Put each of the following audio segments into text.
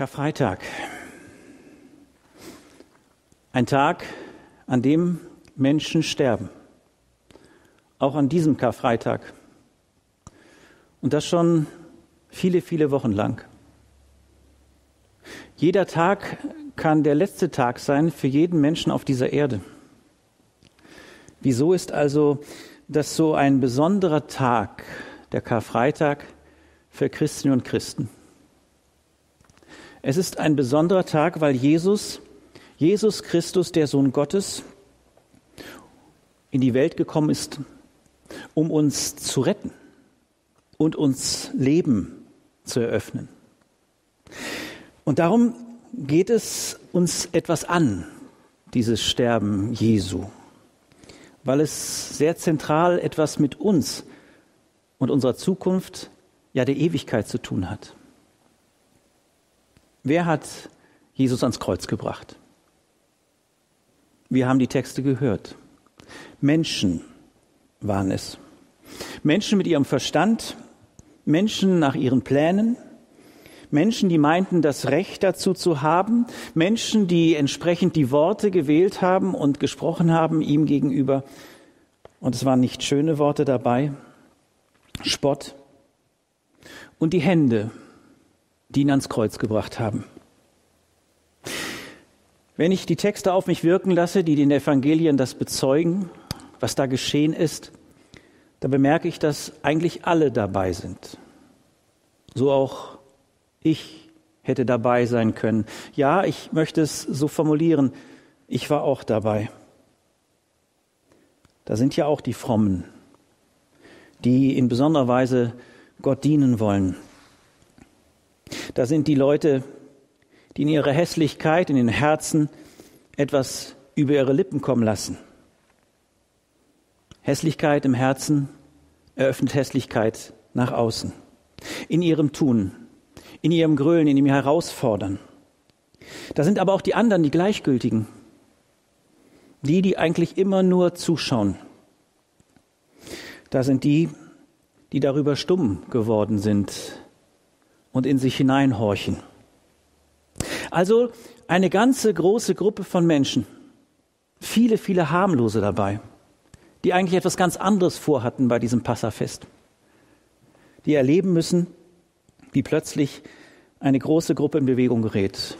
Karfreitag. Ein Tag, an dem Menschen sterben. Auch an diesem Karfreitag. Und das schon viele, viele Wochen lang. Jeder Tag kann der letzte Tag sein für jeden Menschen auf dieser Erde. Wieso ist also das so ein besonderer Tag, der Karfreitag, für Christinnen und Christen? Es ist ein besonderer Tag, weil Jesus, Jesus Christus, der Sohn Gottes, in die Welt gekommen ist, um uns zu retten und uns Leben zu eröffnen. Und darum geht es uns etwas an, dieses Sterben Jesu, weil es sehr zentral etwas mit uns und unserer Zukunft, ja der Ewigkeit zu tun hat. Wer hat Jesus ans Kreuz gebracht? Wir haben die Texte gehört. Menschen waren es. Menschen mit ihrem Verstand, Menschen nach ihren Plänen, Menschen, die meinten, das Recht dazu zu haben, Menschen, die entsprechend die Worte gewählt haben und gesprochen haben ihm gegenüber. Und es waren nicht schöne Worte dabei, Spott. Und die Hände, die ihn ans Kreuz gebracht haben. Wenn ich die Texte auf mich wirken lasse, die den Evangelien das bezeugen, was da geschehen ist, dann bemerke ich, dass eigentlich alle dabei sind. So auch ich hätte dabei sein können. Ja, ich möchte es so formulieren, ich war auch dabei. Da sind ja auch die Frommen, die in besonderer Weise Gott dienen wollen, da sind die Leute, die in ihrer Hässlichkeit, in den Herzen etwas über ihre Lippen kommen lassen. Hässlichkeit im Herzen eröffnet Hässlichkeit nach außen. In ihrem Tun, in ihrem Grölen, in ihrem Herausfordern. Da sind aber auch die anderen, die Gleichgültigen. Die, die eigentlich immer nur zuschauen. Da sind die, die darüber stumm geworden sind, und in sich hineinhorchen. Also eine ganze große Gruppe von Menschen, viele, viele harmlose dabei, die eigentlich etwas ganz anderes vorhatten bei diesem Passafest, die erleben müssen, wie plötzlich eine große Gruppe in Bewegung gerät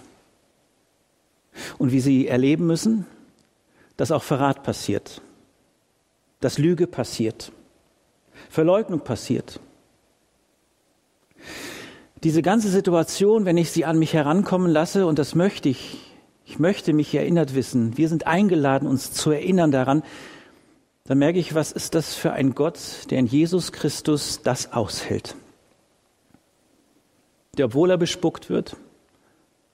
und wie sie erleben müssen, dass auch Verrat passiert, dass Lüge passiert, Verleugnung passiert diese ganze Situation, wenn ich sie an mich herankommen lasse, und das möchte ich, ich möchte mich erinnert wissen, wir sind eingeladen, uns zu erinnern daran, dann merke ich, was ist das für ein Gott, der in Jesus Christus das aushält. Der, obwohl er bespuckt wird,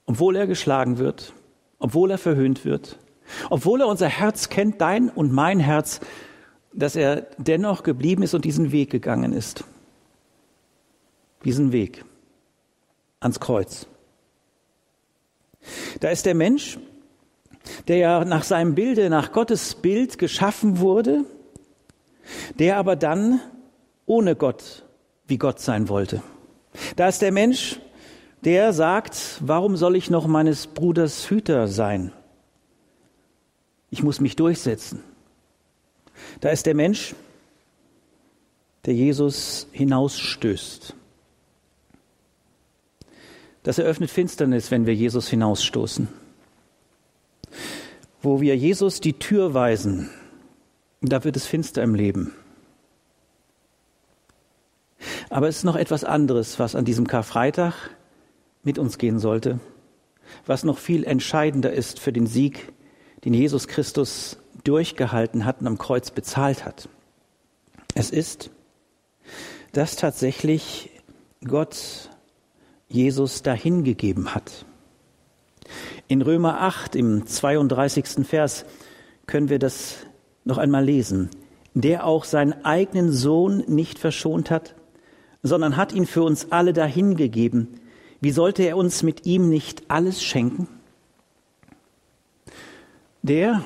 obwohl er geschlagen wird, obwohl er verhöhnt wird, obwohl er unser Herz kennt, dein und mein Herz, dass er dennoch geblieben ist und diesen Weg gegangen ist. Diesen Weg ans Kreuz. Da ist der Mensch, der ja nach seinem Bilde, nach Gottes Bild geschaffen wurde, der aber dann ohne Gott wie Gott sein wollte. Da ist der Mensch, der sagt, warum soll ich noch meines Bruders Hüter sein? Ich muss mich durchsetzen. Da ist der Mensch, der Jesus hinausstößt. Das eröffnet Finsternis, wenn wir Jesus hinausstoßen. Wo wir Jesus die Tür weisen, da wird es finster im Leben. Aber es ist noch etwas anderes, was an diesem Karfreitag mit uns gehen sollte, was noch viel entscheidender ist für den Sieg, den Jesus Christus durchgehalten hat und am Kreuz bezahlt hat. Es ist, dass tatsächlich Gott Jesus dahingegeben hat. In Römer 8 im 32. Vers können wir das noch einmal lesen. Der auch seinen eigenen Sohn nicht verschont hat, sondern hat ihn für uns alle dahingegeben. Wie sollte er uns mit ihm nicht alles schenken? Der,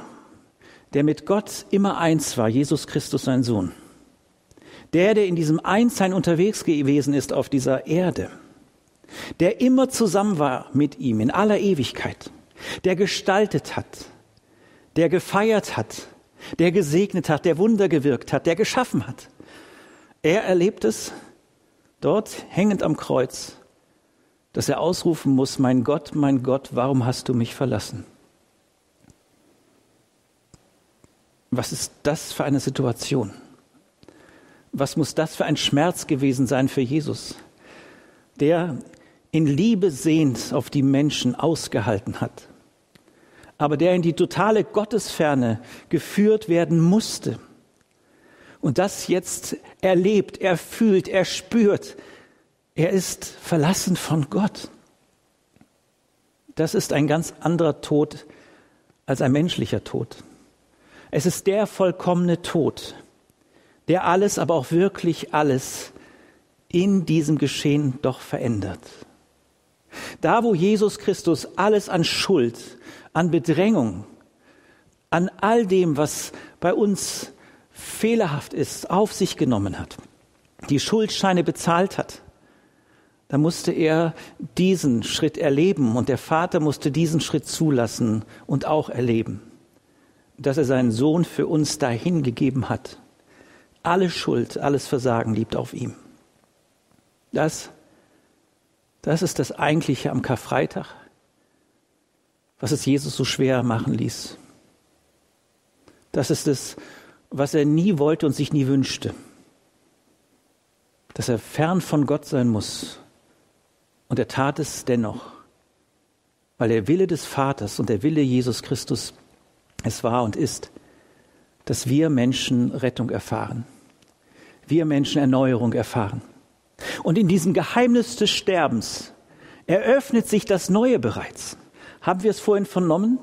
der mit Gott immer eins war, Jesus Christus sein Sohn. Der, der in diesem Einssein unterwegs gewesen ist auf dieser Erde der immer zusammen war mit ihm in aller Ewigkeit, der gestaltet hat, der gefeiert hat, der gesegnet hat, der Wunder gewirkt hat, der geschaffen hat. Er erlebt es dort hängend am Kreuz, dass er ausrufen muss, mein Gott, mein Gott, warum hast du mich verlassen? Was ist das für eine Situation? Was muss das für ein Schmerz gewesen sein für Jesus, der in Liebe sehend auf die Menschen ausgehalten hat, aber der in die totale Gottesferne geführt werden musste und das jetzt erlebt, er fühlt, er spürt, er ist verlassen von Gott. Das ist ein ganz anderer Tod als ein menschlicher Tod. Es ist der vollkommene Tod, der alles, aber auch wirklich alles in diesem Geschehen doch verändert. Da, wo Jesus Christus alles an Schuld, an Bedrängung, an all dem, was bei uns fehlerhaft ist, auf sich genommen hat, die Schuldscheine bezahlt hat, da musste er diesen Schritt erleben und der Vater musste diesen Schritt zulassen und auch erleben, dass er seinen Sohn für uns dahingegeben hat alle Schuld, alles Versagen liegt auf ihm. Das, das ist das Eigentliche am Karfreitag, was es Jesus so schwer machen ließ. Das ist es, was er nie wollte und sich nie wünschte. Dass er fern von Gott sein muss. Und er tat es dennoch, weil der Wille des Vaters und der Wille Jesus Christus es war und ist, dass wir Menschen Rettung erfahren. Wir Menschen Erneuerung erfahren. Und in diesem Geheimnis des Sterbens eröffnet sich das Neue bereits. Haben wir es vorhin vernommen?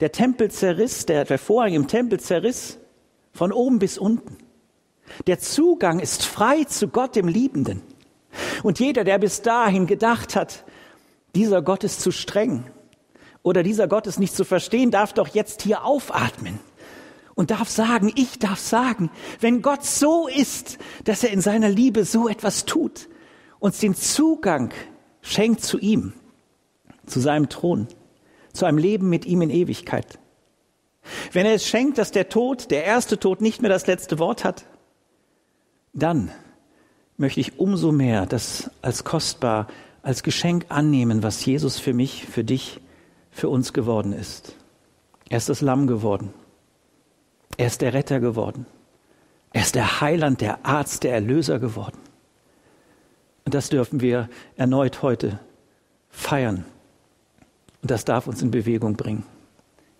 Der Tempel zerriss, der, der Vorhang im Tempel zerriss von oben bis unten. Der Zugang ist frei zu Gott, dem Liebenden. Und jeder, der bis dahin gedacht hat, dieser Gott ist zu streng oder dieser Gott ist nicht zu verstehen, darf doch jetzt hier aufatmen und darf sagen, ich darf sagen, wenn Gott so ist, dass er in seiner Liebe so etwas tut, uns den Zugang schenkt zu ihm, zu seinem Thron, zu einem Leben mit ihm in Ewigkeit. Wenn er es schenkt, dass der Tod, der erste Tod nicht mehr das letzte Wort hat, dann möchte ich umso mehr das als kostbar, als Geschenk annehmen, was Jesus für mich, für dich, für uns geworden ist. Er ist das Lamm geworden. Er ist der Retter geworden. Er ist der Heiland, der Arzt, der Erlöser geworden. Und das dürfen wir erneut heute feiern. Und das darf uns in Bewegung bringen.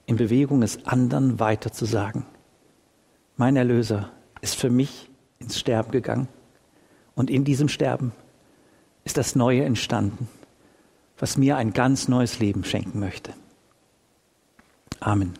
In Bewegung es anderen weiter zu sagen. Mein Erlöser ist für mich ins Sterben gegangen. Und in diesem Sterben ist das Neue entstanden, was mir ein ganz neues Leben schenken möchte. Amen.